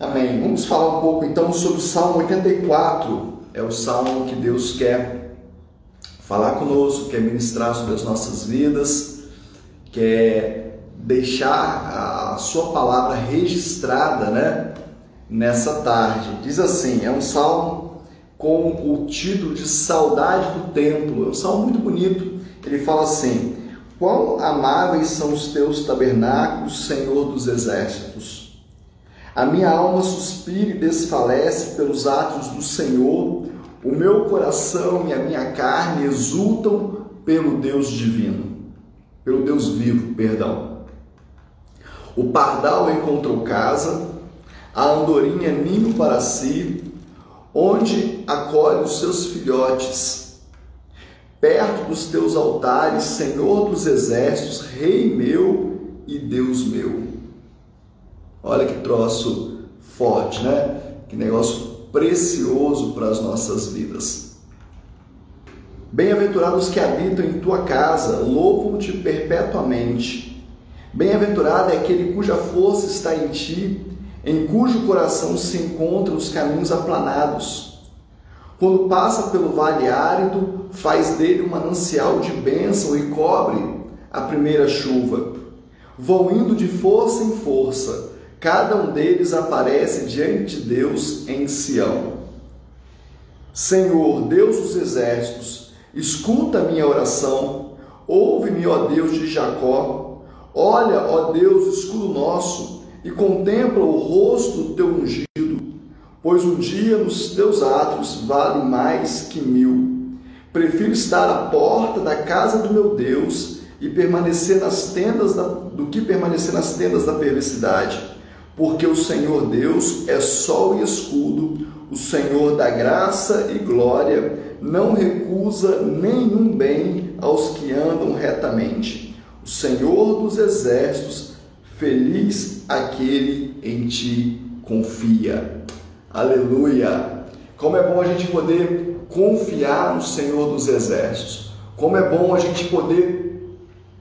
Amém. Vamos falar um pouco então sobre o Salmo 84. É o salmo que Deus quer falar conosco, quer ministrar sobre as nossas vidas, quer deixar a sua palavra registrada, né? Nessa tarde. Diz assim: é um salmo com o título de Saudade do Templo. É um salmo muito bonito. Ele fala assim: Quão amáveis são os teus tabernáculos, Senhor dos exércitos! A minha alma suspira e desfalece pelos atos do Senhor, o meu coração e a minha carne exultam pelo Deus divino, pelo Deus vivo, perdão. O pardal encontrou casa, a andorinha ninho para si, onde acolhe os seus filhotes. Perto dos teus altares, Senhor dos exércitos, Rei meu e Deus meu. Olha que troço forte, né? Que negócio precioso para as nossas vidas. Bem-aventurados que habitam em tua casa, louvam-te perpetuamente. Bem-aventurado é aquele cuja força está em ti, em cujo coração se encontram os caminhos aplanados. Quando passa pelo vale árido, faz dele um manancial de bênção e cobre a primeira chuva. Vão indo de força em força, Cada um deles aparece diante de Deus em Sião. Senhor, Deus dos exércitos, escuta a minha oração, ouve-me, ó Deus de Jacó. Olha, ó Deus, escudo nosso, e contempla o rosto do teu ungido, pois um dia nos teus atos vale mais que mil. Prefiro estar à porta da casa do meu Deus e permanecer nas tendas da, do que permanecer nas tendas da perversidade porque o Senhor Deus é sol e escudo, o Senhor da graça e glória, não recusa nenhum bem aos que andam retamente. O Senhor dos exércitos, feliz aquele em ti confia. Aleluia! Como é bom a gente poder confiar no Senhor dos exércitos. Como é bom a gente poder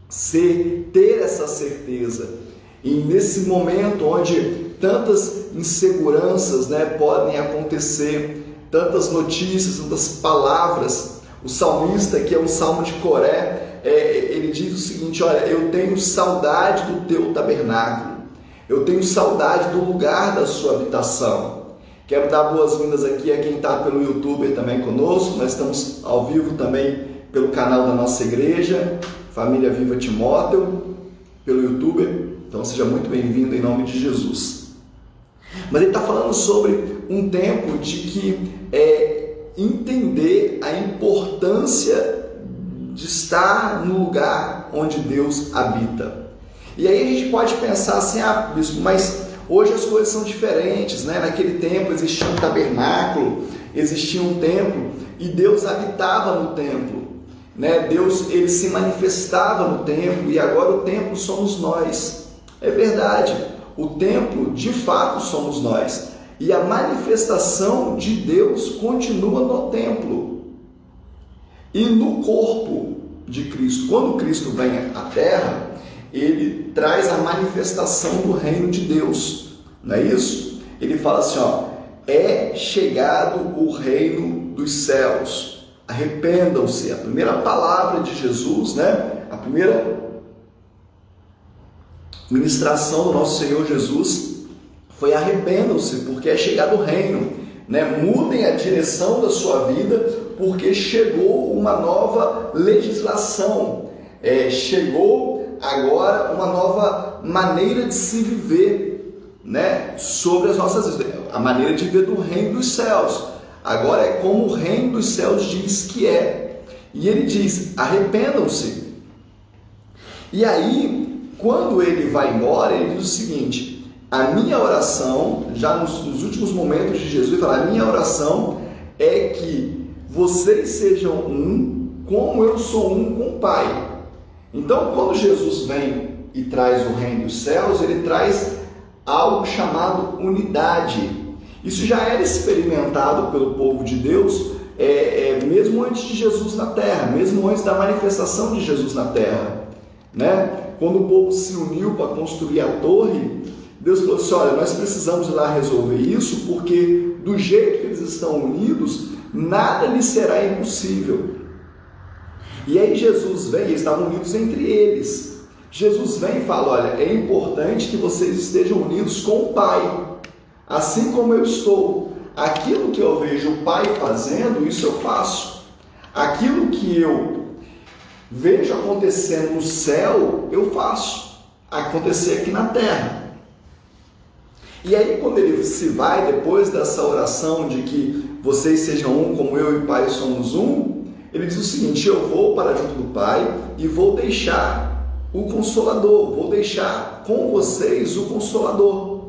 ser, ter essa certeza e nesse momento onde tantas inseguranças né, podem acontecer, tantas notícias, tantas palavras, o salmista, que é um salmo de Coré, é, ele diz o seguinte: Olha, eu tenho saudade do teu tabernáculo, eu tenho saudade do lugar da sua habitação. Quero dar boas-vindas aqui a quem está pelo YouTube também conosco. Nós estamos ao vivo também pelo canal da nossa igreja, Família Viva Timóteo, pelo YouTube. Então seja muito bem-vindo em nome de Jesus. Mas ele está falando sobre um tempo de que é entender a importância de estar no lugar onde Deus habita. E aí a gente pode pensar assim, ah, bispo, mas hoje as coisas são diferentes, né? Naquele tempo existia um tabernáculo, existia um templo e Deus habitava no templo, né? Deus ele se manifestava no templo e agora o templo somos nós. É verdade, o templo de fato somos nós. E a manifestação de Deus continua no templo e no corpo de Cristo. Quando Cristo vem à terra, ele traz a manifestação do reino de Deus. Não é isso? Ele fala assim, ó, é chegado o reino dos céus. Arrependam-se. A primeira palavra de Jesus, né? A primeira ministração do nosso Senhor Jesus foi arrependam-se, porque é chegado o reino. Né? Mudem a direção da sua vida, porque chegou uma nova legislação, é, chegou agora uma nova maneira de se viver né? sobre as nossas vidas, a maneira de viver do reino dos céus. Agora é como o reino dos céus diz que é. E ele diz: arrependam-se. E aí quando ele vai embora, ele diz o seguinte: a minha oração, já nos, nos últimos momentos de Jesus, ele fala: a minha oração é que vocês sejam um, como eu sou um com o Pai. Então, quando Jesus vem e traz o reino dos céus, ele traz algo chamado unidade. Isso já era experimentado pelo povo de Deus é, é, mesmo antes de Jesus na terra, mesmo antes da manifestação de Jesus na terra. Né? Quando o povo se uniu para construir a torre, Deus falou assim: olha, nós precisamos ir lá resolver isso, porque do jeito que eles estão unidos, nada lhes será impossível. E aí Jesus vem, eles estavam unidos entre eles. Jesus vem e fala: olha, é importante que vocês estejam unidos com o Pai, assim como eu estou. Aquilo que eu vejo o Pai fazendo, isso eu faço. Aquilo que eu vejo acontecendo no céu, eu faço acontecer aqui na terra. E aí, quando ele se vai, depois dessa oração de que vocês sejam um como eu e Pai somos um, ele diz o seguinte: Eu vou para junto do Pai e vou deixar o Consolador, vou deixar com vocês o Consolador.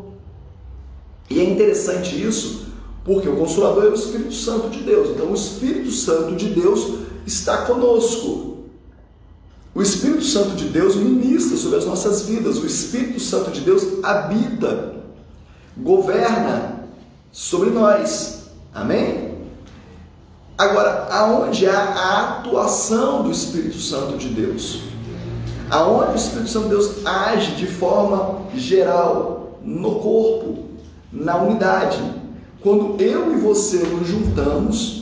E é interessante isso, porque o Consolador é o Espírito Santo de Deus. Então, o Espírito Santo de Deus está conosco. O Espírito Santo de Deus ministra sobre as nossas vidas. O Espírito Santo de Deus habita governa sobre nós. Amém? Agora, aonde há a atuação do Espírito Santo de Deus? Aonde o Espírito Santo de Deus age de forma geral no corpo, na unidade. Quando eu e você nos juntamos,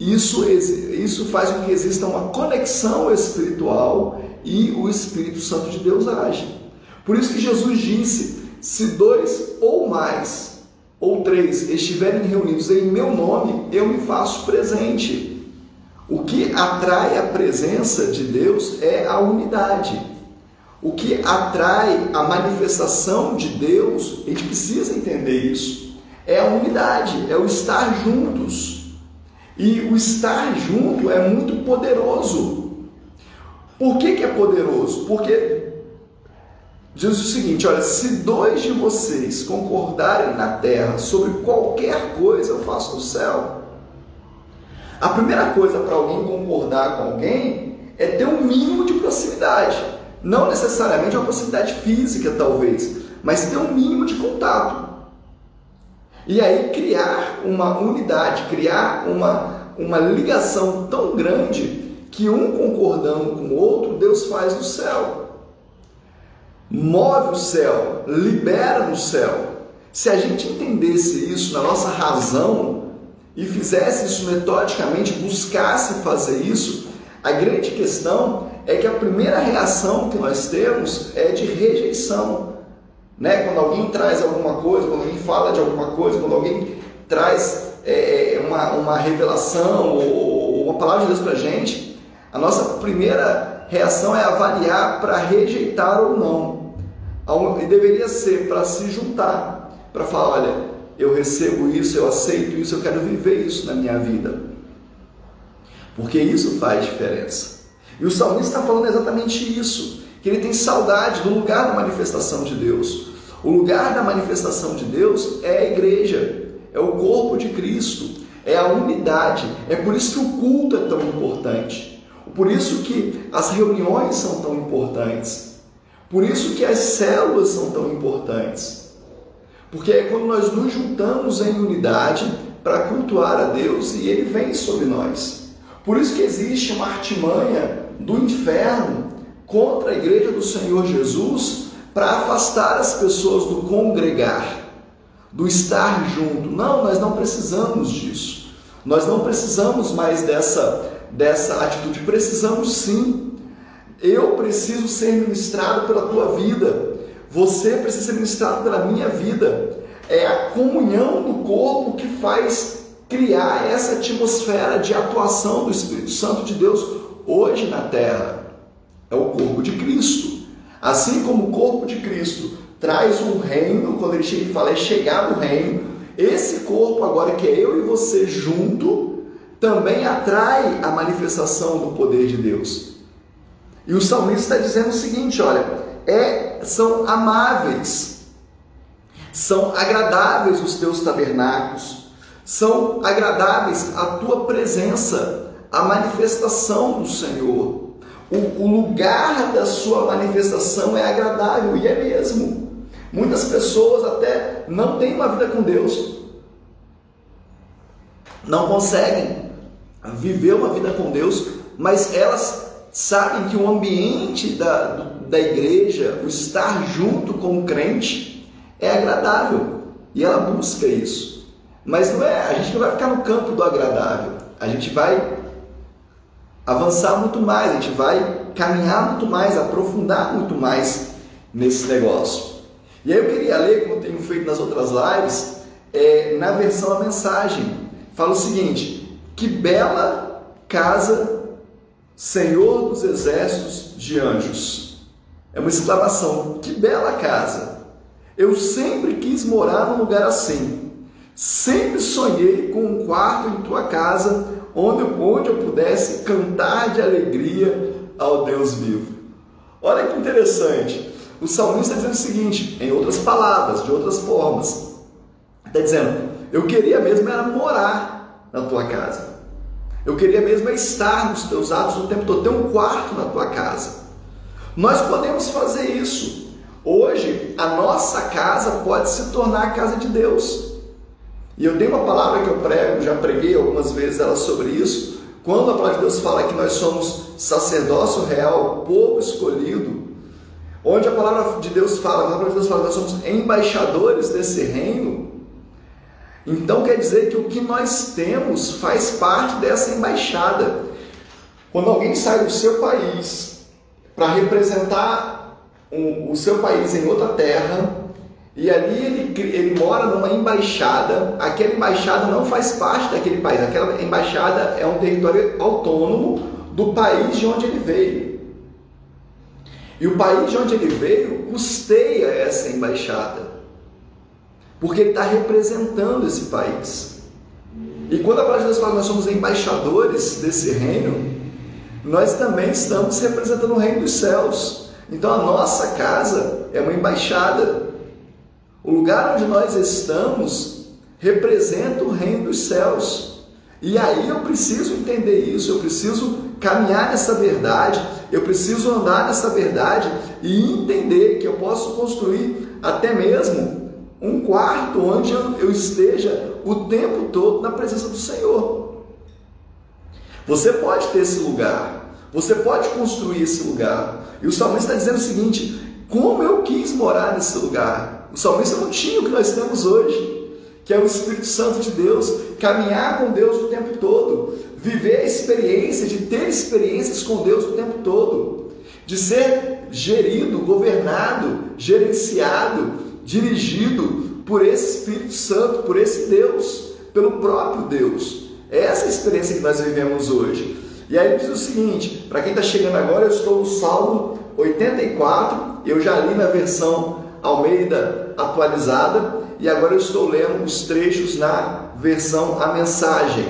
isso, isso faz com que exista uma conexão espiritual e o Espírito Santo de Deus age. Por isso que Jesus disse: se dois ou mais, ou três, estiverem reunidos em meu nome, eu me faço presente. O que atrai a presença de Deus é a unidade. O que atrai a manifestação de Deus, a gente precisa entender isso, é a unidade, é o estar juntos. E o estar junto é muito poderoso. Por que, que é poderoso? Porque diz o seguinte: olha, se dois de vocês concordarem na terra sobre qualquer coisa, eu faço no céu. A primeira coisa para alguém concordar com alguém é ter um mínimo de proximidade. Não necessariamente uma proximidade física, talvez, mas ter um mínimo de contato. E aí criar uma unidade, criar uma, uma ligação tão grande que um concordando com o outro, Deus faz no céu move o céu, libera no céu. Se a gente entendesse isso na nossa razão e fizesse isso metodicamente, buscasse fazer isso, a grande questão é que a primeira reação que nós temos é de rejeição. Né? Quando alguém traz alguma coisa, quando alguém fala de alguma coisa, quando alguém traz é, é uma, uma revelação ou uma palavra de Deus para a gente, a nossa primeira reação é avaliar para rejeitar ou não. E deveria ser para se juntar, para falar: olha, eu recebo isso, eu aceito isso, eu quero viver isso na minha vida. Porque isso faz diferença. E o salmista está falando exatamente isso: que ele tem saudade do lugar da manifestação de Deus. O lugar da manifestação de Deus é a igreja, é o corpo de Cristo, é a unidade. É por isso que o culto é tão importante. Por isso que as reuniões são tão importantes. Por isso que as células são tão importantes. Porque é quando nós nos juntamos em unidade para cultuar a Deus e Ele vem sobre nós. Por isso que existe uma artimanha do inferno contra a igreja do Senhor Jesus para afastar as pessoas do congregar, do estar junto. Não, nós não precisamos disso. Nós não precisamos mais dessa, dessa atitude. Precisamos sim eu preciso ser ministrado pela tua vida. Você precisa ser ministrado pela minha vida. É a comunhão do corpo que faz criar essa atmosfera de atuação do Espírito Santo de Deus hoje na terra. É o corpo de Cristo. Assim como o corpo de Cristo traz um reino, quando ele chega e fala é chegar no reino, esse corpo agora que é eu e você junto, também atrai a manifestação do poder de Deus. E o salmista está dizendo o seguinte: olha, é, são amáveis, são agradáveis os teus tabernáculos, são agradáveis a tua presença, a manifestação do Senhor. O, o lugar da sua manifestação é agradável, e é mesmo. Muitas pessoas até não têm uma vida com Deus, não conseguem viver uma vida com Deus, mas elas sabem que o ambiente da, da igreja, o estar junto com o crente, é agradável e ela busca isso. Mas não é, a gente não vai ficar no campo do agradável. A gente vai avançar muito mais, a gente vai caminhar muito mais, aprofundar muito mais nesse negócio. E aí eu queria ler, como tenho feito nas outras lives, é, na versão a mensagem. Fala o seguinte: que bela casa, Senhor dos exércitos de anjos. É uma exclamação: que bela casa. Eu sempre quis morar num lugar assim. Sempre sonhei com um quarto em tua casa onde, onde eu pudesse cantar de alegria ao Deus vivo. Olha que interessante. O salmista está dizendo o seguinte, em outras palavras, de outras formas. Está dizendo: Eu queria mesmo era morar na tua casa. Eu queria mesmo estar nos teus atos o tempo todo, ter um quarto na tua casa. Nós podemos fazer isso. Hoje, a nossa casa pode se tornar a casa de Deus. E eu dei uma palavra que eu prego, já preguei algumas vezes ela sobre isso. Quando a palavra de Deus fala que nós somos sacerdócio real, povo escolhido, onde a palavra de Deus fala, a palavra de Deus fala que nós somos embaixadores desse reino, então quer dizer que o que nós temos faz parte dessa embaixada. Quando alguém sai do seu país para representar o seu país em outra terra, e ali ele, ele mora numa embaixada, aquela embaixada não faz parte daquele país, aquela embaixada é um território autônomo do país de onde ele veio. E o país de onde ele veio custeia essa embaixada porque ele está representando esse país. E quando a palavra de Deus fala que nós somos embaixadores desse reino, nós também estamos representando o reino dos céus. Então a nossa casa é uma embaixada. O lugar onde nós estamos representa o reino dos céus. E aí eu preciso entender isso, eu preciso caminhar nessa verdade, eu preciso andar nessa verdade e entender que eu posso construir até mesmo um quarto onde eu esteja o tempo todo na presença do Senhor. Você pode ter esse lugar, você pode construir esse lugar. E o salmista está dizendo o seguinte: como eu quis morar nesse lugar. O salmista não tinha o que nós temos hoje, que é o Espírito Santo de Deus, caminhar com Deus o tempo todo, viver a experiência de ter experiências com Deus o tempo todo, de ser gerido, governado, gerenciado dirigido por esse Espírito Santo, por esse Deus, pelo próprio Deus. É essa experiência que nós vivemos hoje. E aí diz o seguinte: para quem está chegando agora, eu estou no Salmo 84, eu já li na versão Almeida atualizada, e agora eu estou lendo os trechos na versão A Mensagem.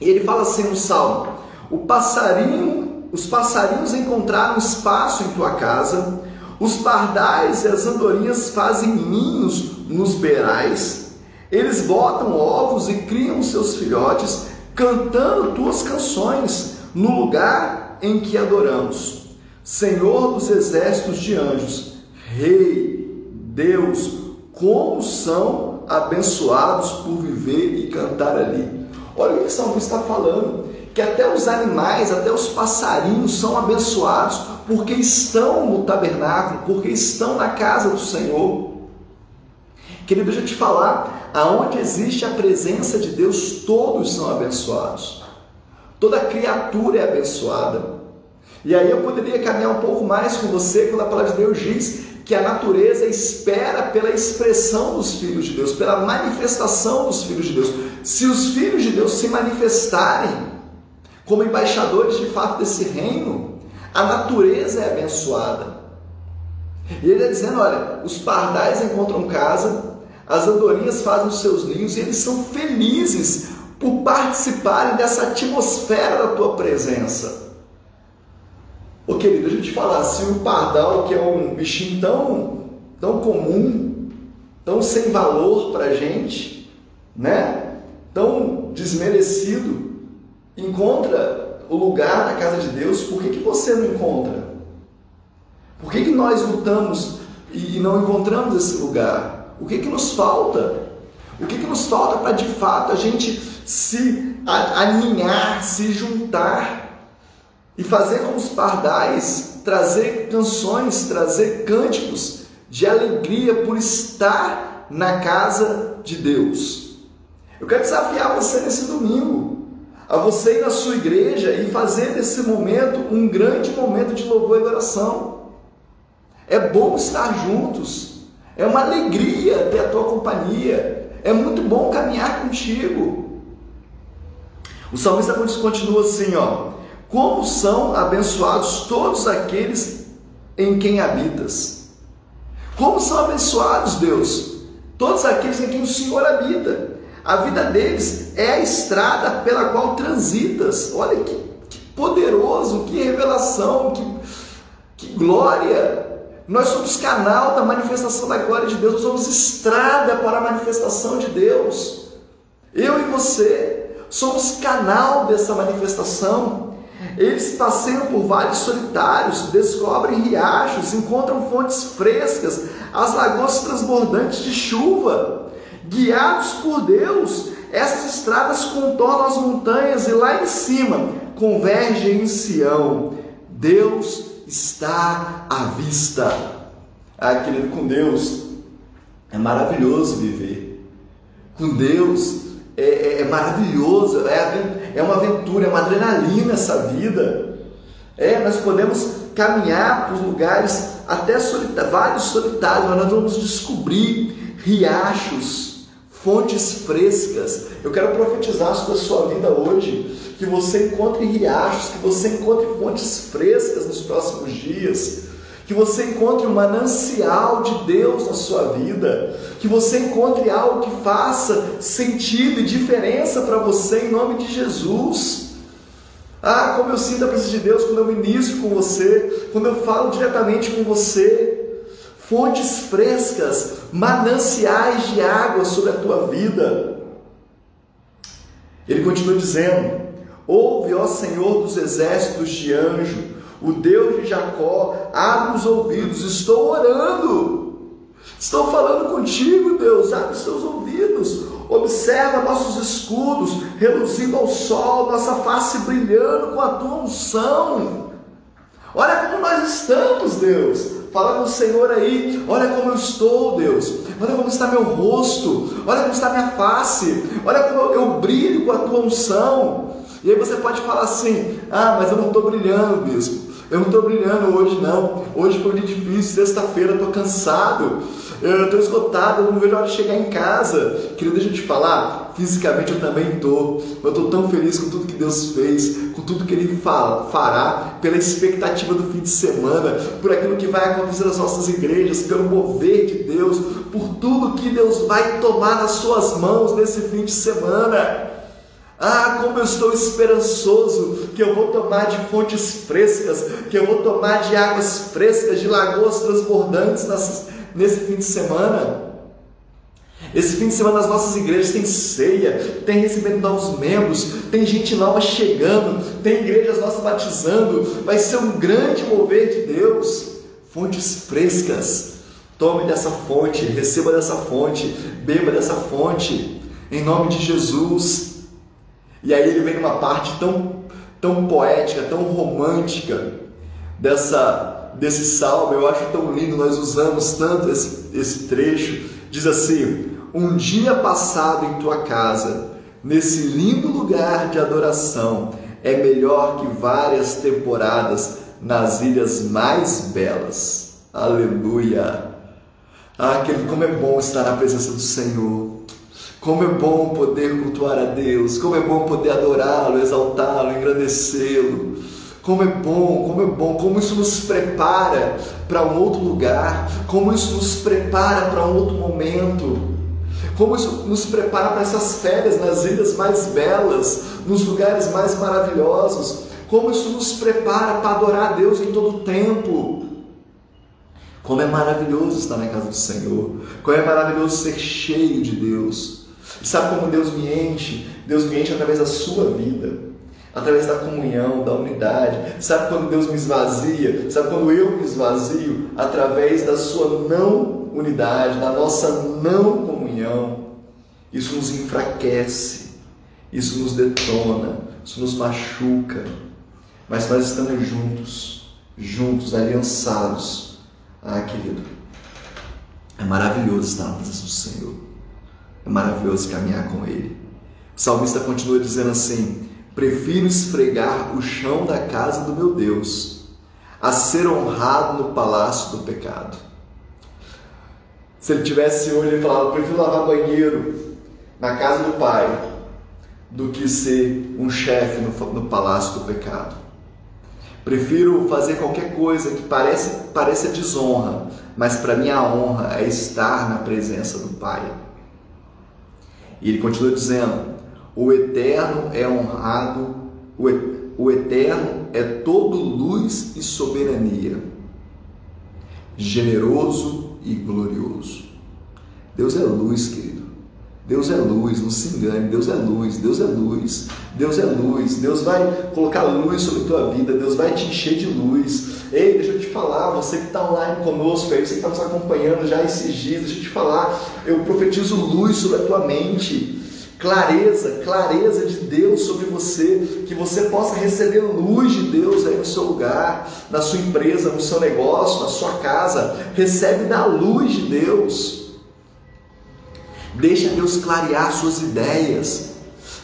E ele fala assim no Salmo: O passarinho, os passarinhos encontraram espaço em tua casa, os pardais e as andorinhas fazem ninhos nos beirais. Eles botam ovos e criam seus filhotes, cantando tuas canções no lugar em que adoramos. Senhor dos exércitos de anjos, Rei, Deus, como são abençoados por viver e cantar ali. Olha o que o salmista está falando, que até os animais, até os passarinhos são abençoados porque estão no tabernáculo, porque estão na casa do Senhor. Querido, deixa eu te falar, aonde existe a presença de Deus, todos são abençoados. Toda criatura é abençoada. E aí eu poderia caminhar um pouco mais com você quando a palavra de Deus diz que a natureza espera pela expressão dos filhos de Deus, pela manifestação dos filhos de Deus. Se os filhos de Deus se manifestarem como embaixadores de fato desse reino, a natureza é abençoada. E ele está dizendo: olha, os pardais encontram casa, as andorinhas fazem os seus ninhos e eles são felizes por participarem dessa atmosfera da tua presença. Ô querido, a gente falar assim, o pardal, que é um bichinho tão, tão comum, tão sem valor para gente, né? Tão desmerecido, encontra o lugar na casa de Deus, por que, que você não encontra? Por que, que nós lutamos e não encontramos esse lugar? O que, que nos falta? O que, que nos falta para de fato a gente se aninhar, se juntar e fazer como os pardais, trazer canções, trazer cânticos de alegria por estar na casa de Deus. Eu quero desafiar você nesse domingo, a você ir na sua igreja e fazer desse momento um grande momento de louvor e adoração. É bom estar juntos, é uma alegria ter a tua companhia, é muito bom caminhar contigo. O salmista continua assim, ó: Como são abençoados todos aqueles em quem habitas. Como são abençoados, Deus, todos aqueles em quem o Senhor habita. A vida deles é a estrada pela qual transitas. Olha que, que poderoso, que revelação, que, que glória. Nós somos canal da manifestação da glória de Deus, nós somos estrada para a manifestação de Deus. Eu e você somos canal dessa manifestação. Eles passeiam por vales solitários, descobrem riachos, encontram fontes frescas, as lagoas transbordantes de chuva. Guiados por Deus, essas estradas contornam as montanhas e lá em cima convergem em Sião. Deus está à vista. Ah, querido, com Deus é maravilhoso viver. Com Deus é, é, é maravilhoso, é, é uma aventura, é uma adrenalina essa vida. É, nós podemos caminhar por lugares até solitários, vários solitários, mas nós vamos descobrir riachos, fontes frescas. Eu quero profetizar sobre a sua vida hoje, que você encontre riachos, que você encontre fontes frescas nos próximos dias que você encontre um manancial de Deus na sua vida, que você encontre algo que faça sentido e diferença para você em nome de Jesus. Ah, como eu sinto a presença de Deus quando eu ministro com você, quando eu falo diretamente com você. Fontes frescas, mananciais de água sobre a tua vida. Ele continua dizendo: Ouve, ó Senhor dos exércitos de anjo, o Deus de Jacó, abre os ouvidos, estou orando. Estou falando contigo, Deus, abre os teus ouvidos. Observa nossos escudos reluzindo ao sol, nossa face brilhando com a tua unção. Olha como nós estamos, Deus. Fala com o Senhor aí, olha como eu estou, Deus. Olha como está meu rosto, olha como está minha face, olha como eu, brilho com a tua unção. E aí você pode falar assim: ah, mas eu não estou brilhando, bispo. Eu não estou brilhando hoje, não. Hoje foi um dia difícil, sexta-feira, estou cansado, eu estou esgotado, eu não vejo a hora de chegar em casa. Querido, deixa eu te falar, fisicamente eu também estou. Eu estou tão feliz com tudo que Deus fez, com tudo que Ele fará, pela expectativa do fim de semana, por aquilo que vai acontecer nas nossas igrejas, pelo mover de Deus, por tudo que Deus vai tomar nas suas mãos nesse fim de semana. Ah, como eu estou esperançoso que eu vou tomar de fontes frescas, que eu vou tomar de águas frescas, de lagoas transbordantes nesse fim de semana. Esse fim de semana nas nossas igrejas tem ceia, tem recebendo novos membros, tem gente nova chegando, tem igrejas nossas batizando. Vai ser um grande mover de Deus. Fontes frescas. Tome dessa fonte, receba dessa fonte, beba dessa fonte, em nome de Jesus. E aí ele vem numa parte tão, tão poética, tão romântica dessa, desse salmo, eu acho tão lindo, nós usamos tanto esse, esse trecho. Diz assim: Um dia passado em tua casa, nesse lindo lugar de adoração, é melhor que várias temporadas nas ilhas mais belas. Aleluia! Ah, como é bom estar na presença do Senhor. Como é bom poder cultuar a Deus, como é bom poder adorá-lo, exaltá-lo, engrandecê-lo. Como é bom, como é bom, como isso nos prepara para um outro lugar, como isso nos prepara para um outro momento, como isso nos prepara para essas férias nas ilhas mais belas, nos lugares mais maravilhosos, como isso nos prepara para adorar a Deus em todo o tempo. Como é maravilhoso estar na casa do Senhor, como é maravilhoso ser cheio de Deus. Sabe como Deus me enche? Deus me enche através da sua vida, através da comunhão, da unidade. Sabe quando Deus me esvazia? Sabe quando eu me esvazio? Através da sua não unidade, da nossa não comunhão. Isso nos enfraquece, isso nos detona, isso nos machuca. Mas nós estamos juntos, juntos, aliançados. Ah, querido, É maravilhoso estar na presença do Senhor. É maravilhoso caminhar com Ele. O salmista continua dizendo assim: Prefiro esfregar o chão da casa do meu Deus a ser honrado no palácio do pecado. Se ele tivesse hoje, ele falava: Prefiro lavar banheiro na casa do Pai do que ser um chefe no, no palácio do pecado. Prefiro fazer qualquer coisa que parece, pareça desonra, mas para mim a honra é estar na presença do Pai. E ele continua dizendo: o eterno é honrado, o eterno é todo luz e soberania, generoso e glorioso. Deus é luz, querido. Deus é luz, não se engane. Deus é luz, Deus é luz, Deus é luz. Deus vai colocar luz sobre a tua vida, Deus vai te encher de luz. Ei, deixa eu te falar, você que está online conosco, aí, você que está nos acompanhando já esses dias, deixa eu te falar, eu profetizo luz sobre a tua mente. Clareza, clareza de Deus sobre você, que você possa receber luz de Deus aí no seu lugar, na sua empresa, no seu negócio, na sua casa. Recebe da luz de Deus. Deixa Deus clarear suas ideias.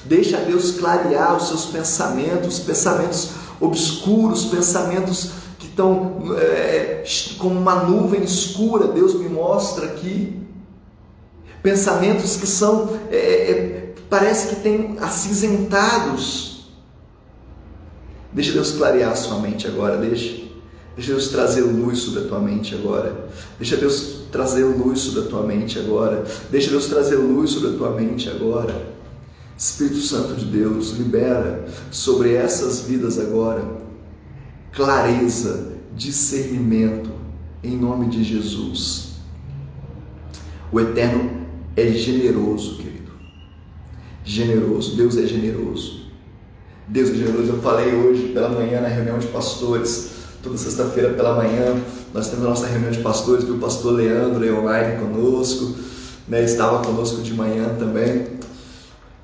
Deixa Deus clarear os seus pensamentos, pensamentos obscuros, pensamentos estão é, como uma nuvem escura. Deus me mostra aqui. Pensamentos que são, é, é, parece que tem acinzentados. Deixa Deus clarear a sua mente agora, deixa. Deixa Deus trazer luz sobre a tua mente agora. Deixa Deus trazer luz sobre a tua mente agora. Deixa Deus trazer luz sobre a tua mente agora. Espírito Santo de Deus, libera sobre essas vidas agora clareza, discernimento, em nome de Jesus. O Eterno é generoso, querido. Generoso, Deus é generoso. Deus é generoso. Eu falei hoje pela manhã na reunião de pastores toda sexta-feira pela manhã nós temos a nossa reunião de pastores, que o pastor Leandro é online conosco, né, estava conosco de manhã também.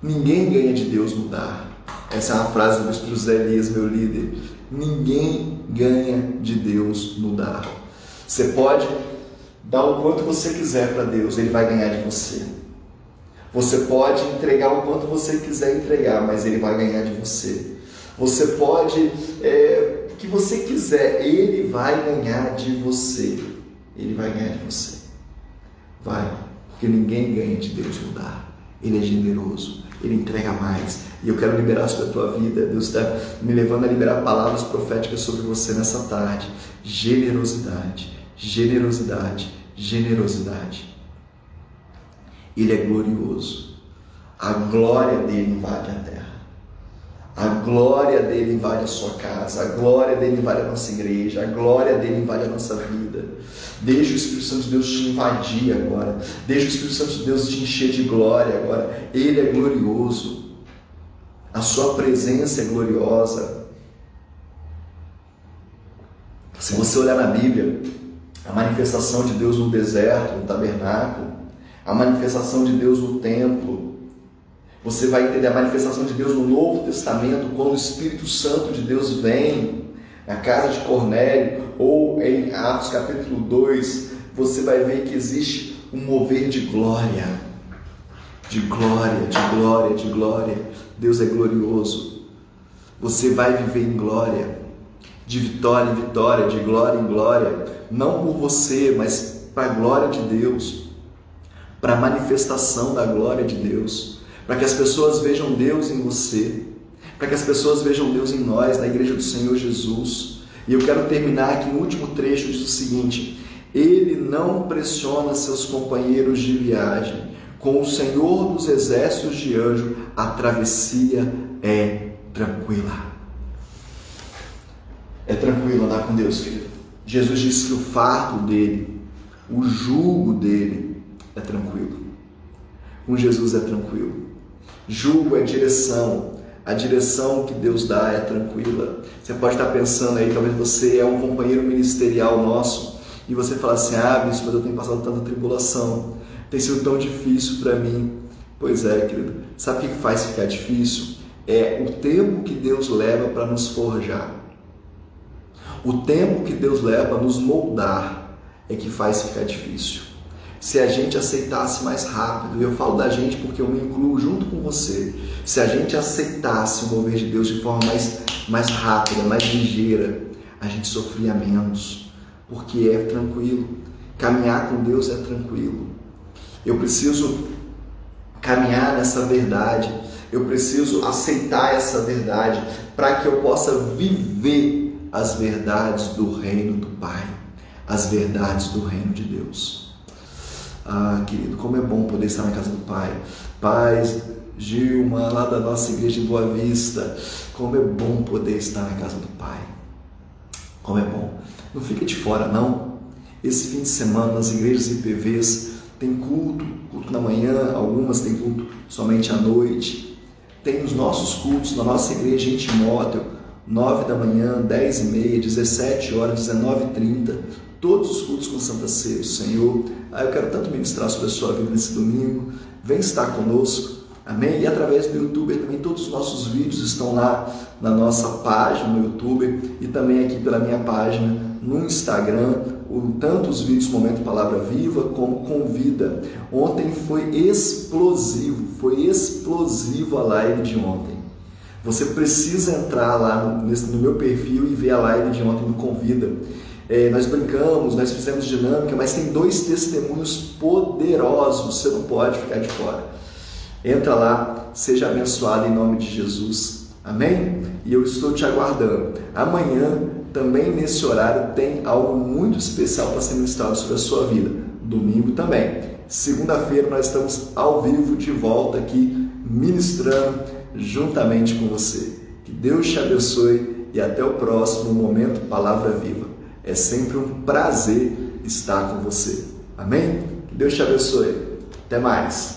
Ninguém ganha de Deus mudar. Essa é uma frase do bispo José Elias, meu líder. Ninguém ganha de Deus mudar. Você pode dar o quanto você quiser para Deus, Ele vai ganhar de você. Você pode entregar o quanto você quiser entregar, mas Ele vai ganhar de você. Você pode é, que você quiser, ele vai ganhar de você. Ele vai ganhar de você. Vai, porque ninguém ganha de Deus mudar. Ele é generoso, ele entrega mais. E eu quero liberar sobre a tua vida. Deus está me levando a liberar palavras proféticas sobre você nessa tarde. Generosidade, generosidade, generosidade. Ele é glorioso. A glória dele invade a terra. A glória dele invade a sua casa, a glória dele invade a nossa igreja, a glória dele invade a nossa vida. Deixa o Espírito Santo de Deus te invadir agora. Deixa o Espírito Santo de Deus te encher de glória agora. Ele é glorioso. A sua presença é gloriosa. Se você olhar na Bíblia, a manifestação de Deus no deserto, no tabernáculo, a manifestação de Deus no templo, você vai entender a manifestação de Deus no Novo Testamento, quando o Espírito Santo de Deus vem na casa de Cornélio, ou em Atos capítulo 2, você vai ver que existe um mover de glória, de glória, de glória, de glória. Deus é glorioso. Você vai viver em glória, de vitória em vitória, de glória em glória, não por você, mas para a glória de Deus, para a manifestação da glória de Deus para que as pessoas vejam Deus em você, para que as pessoas vejam Deus em nós, na igreja do Senhor Jesus. E eu quero terminar aqui no último trecho, diz o seguinte: Ele não pressiona seus companheiros de viagem. Com o Senhor dos exércitos de anjo, a travessia é tranquila. É tranquilo andar com Deus, filho. Jesus disse que o fardo dele, o jugo dele é tranquilo. Com Jesus é tranquilo. Julgo é direção. A direção que Deus dá é tranquila. Você pode estar pensando aí, talvez você é um companheiro ministerial nosso e você fala assim: Ah, bispo, mas eu tenho passado tanta tribulação, tem sido tão difícil para mim. Pois é, querido. Sabe o que faz ficar difícil? É o tempo que Deus leva para nos forjar. O tempo que Deus leva para nos moldar é que faz ficar difícil. Se a gente aceitasse mais rápido, eu falo da gente porque eu me incluo junto com você, se a gente aceitasse o mover de Deus de forma mais, mais rápida, mais ligeira, a gente sofria menos, porque é tranquilo. Caminhar com Deus é tranquilo. Eu preciso caminhar nessa verdade, eu preciso aceitar essa verdade para que eu possa viver as verdades do reino do Pai, as verdades do reino de Deus. Ah, querido, como é bom poder estar na casa do Pai. Pai, Gilma, lá da nossa igreja em Boa Vista, como é bom poder estar na casa do Pai. Como é bom. Não fica de fora, não. Esse fim de semana, nas igrejas IPVs, tem culto, culto na manhã, algumas tem culto somente à noite. Tem os nossos cultos na nossa igreja em Timóteo, 9 da manhã, 10 e meia, 17 horas, 19 e 30. Todos os cultos com Santa Ceia, Senhor. Ah, eu quero tanto ministrar sobre a sua vida nesse domingo. Vem estar conosco. Amém? E através do YouTube também todos os nossos vídeos estão lá na nossa página no YouTube e também aqui pela minha página no Instagram, tanto os vídeos Momento Palavra Viva como Convida. Ontem foi explosivo, foi explosivo a live de ontem. Você precisa entrar lá no, no meu perfil e ver a live de ontem do Convida. É, nós brincamos, nós fizemos dinâmica, mas tem dois testemunhos poderosos, você não pode ficar de fora. Entra lá, seja abençoado em nome de Jesus. Amém? E eu estou te aguardando. Amanhã também nesse horário tem algo muito especial para ser ministrado sobre a sua vida. Domingo também. Segunda-feira nós estamos ao vivo de volta aqui ministrando juntamente com você. Que Deus te abençoe e até o próximo momento Palavra Viva. É sempre um prazer estar com você. Amém? Que Deus te abençoe. Até mais.